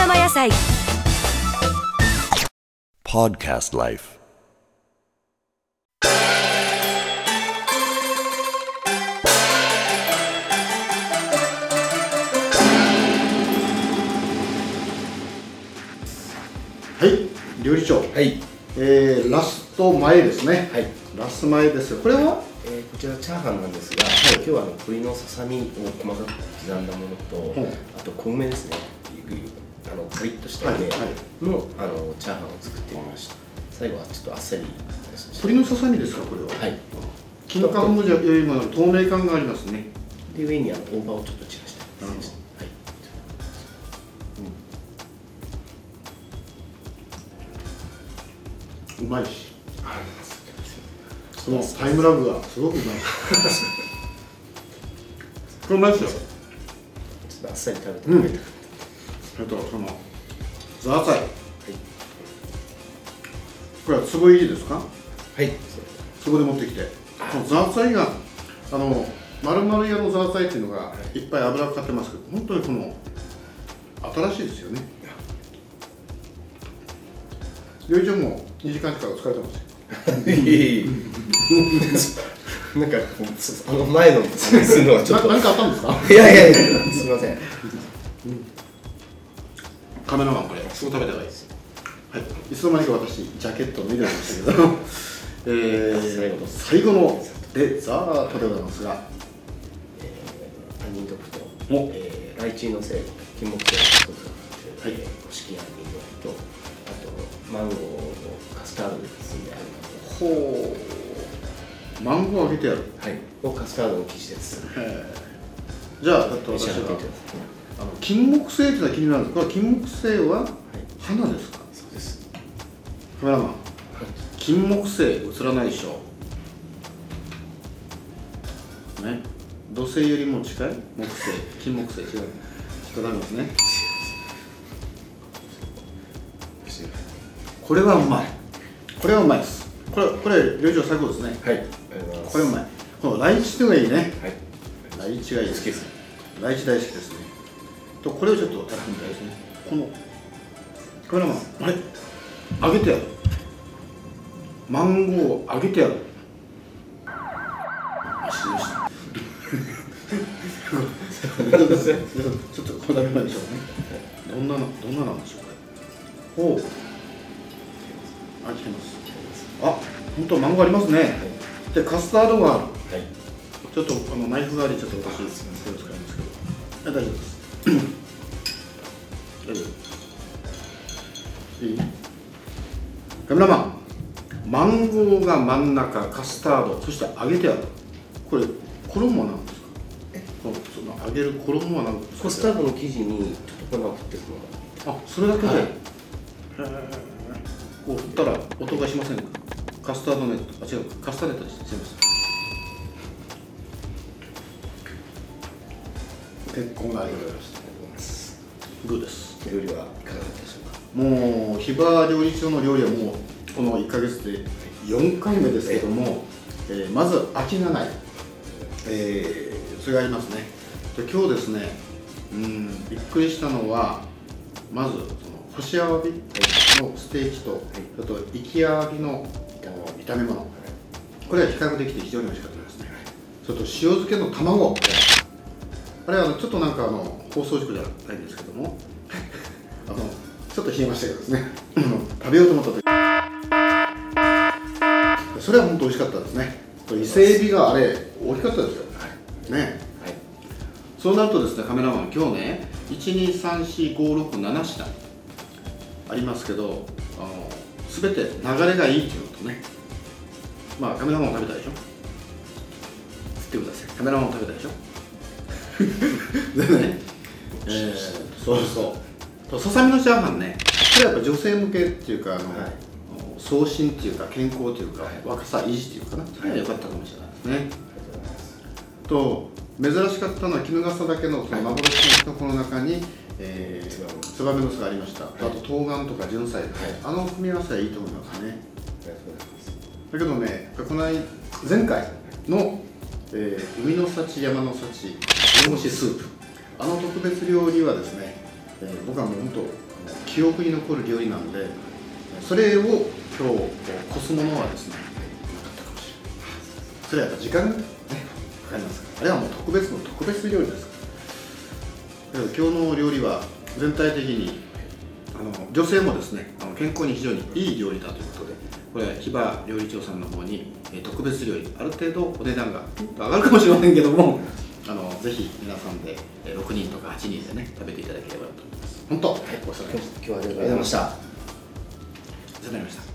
生野菜。Podcast Life. はい、料理長、はい、えー、ラスト前ですね。はい。ラスト前ですよ。これは？えーこちらチャーハンなんですが、今日はあの鶏のささみを細かく刻んだものと、う。んあと小梅ですね。あのカリッとした梅はいはい。の,、あのチャーハンを作ってみました。最後はちょっとあっさり。鶏のささみですか、これは？はい。金柑のじゃよりも透明感がありますね。で上にあの大葉をちょっと散らして。なるほど。はい、うまいし。そのタイムラグがすごくうまい。これうまいですよ。ちょっとあっさり食べてうん食べた、あとそのザーサイ。これは壺入りですか？はいそこで持ってきて。このザーサイがあの丸々屋のザーサイっていうのがいっぱい油かかってますけど、本当にこの新しいですよね。料理長も2時間近く疲れてますよ。なんかあの前の話するのはちょっとな何かあったんですか？いやいやいやすみませんカメラマンこれ。すぐ食べた方がいいです。はい。いつの間にか私ジャケットを脱いでましたけど、えー、最後のデザートでございますが、杏仁豆腐と、お。えー、ライチのせい金木犀のソースはい。えー五色杏仁豆腐とあとマンゴーをカスタードで包んであるほう。マンゴーを揚げてやる。はい。をカスタードの生地で包んでえー。じゃあだって召し私は上がっていただきあの金木犀っていうのは気になるんです。これ金木犀は花ですか？そうです。カメラマン。金木犀映らないでしょね。土星よりも近い？木星。金木犀。違う。ちょっとダメですね。これはうまい。これはうまいです。これこれ料理長最高ですね。はい。これうまい。このライチがいいね。はい。ライチがいいです。好きですライチ大好きですねとこれをちょっとやってみたいですね。このカメラマン。あれ？揚げてやる。マンゴーを揚げてやる。ちょっとこれだけ前でしょうね。どんなのどんななんでしょう？これほう。あ来てます。あ本当マンゴーありますね、でカスタードがある。はい。ちょっとあのナイフ代わりにちょっと私手を使いますけど。あ大丈夫です。大丈夫。いい？カメラマン、マンゴーが真ん中、カスタード、そして揚げてある。これ衣は何ですか？このその揚げる衣は何ですか？カスタードの生地にちょっと粉を振ってくのあ、それだけで？はいこう振ったら音がしませんか？カスタードネット、あ違う、カスターネットです。すみません。結婚がありがとうございます。グーです？料理はいかがだったでしょうか？もう、ヒバ料理長の料理はもう、この1ヶ月で4回目ですけども、えーまず飽きがない、えーそれがありますね。で今日ですね、うん、びっくりしたのは、まず、その干しアワビのステーキと、あと、生きアワビの炒め物、これは比較できて非常に美味しかったですね。それと、塩漬けの卵、あれはあのちょっとなんかあの放送事故じゃないんですけども、あのちょっと冷えましたけどですね、食べようと思った時。それは本当美味しかったですね。伊勢海老があれ大きかったですよ。ね。はい。そうなるとですねカメラマン今日ね1234567品ありますけどあの全て流れがいいっていうのとね。まあカメラマンも食べたでしょ。吸ってください。カメラマンも食べたでしょ でね、えー、そうそう。とささみのチャーハンね。これやっぱ女性向けっていうかあの、はい。送信っていうか健康っていうか、若さ維持っていうかな。それは良かったかもしれないですね、と珍しかったのは衣笠だけのその幻のキノコの中に、えー、ツバメの巣がありました、あと冬瓜とか純菜、あの組み合わせはいいと思いますね。だけどねこの間前回の、えー海の幸山の幸大蒸しスープ。あの特別料理はですね、えー僕はもう本当記憶に残る料理なんでそれを今日こすものはですねなかったかもしれないそれはやっぱ時間がねかかりますか？らあれはもう特別の特別料理ですか？ら今日の料理は全体的にあの女性もですねあの健康に非常にいい料理だということでこれは木場料理長さんの方に、特別料理ある程度お値段が上がるかもしれませんけどものぜひ皆さんでえー6人とか8人でね食べていただければと思います。本当、はい、ごちそうさまでした。今日はありがとうございました。お世話になりました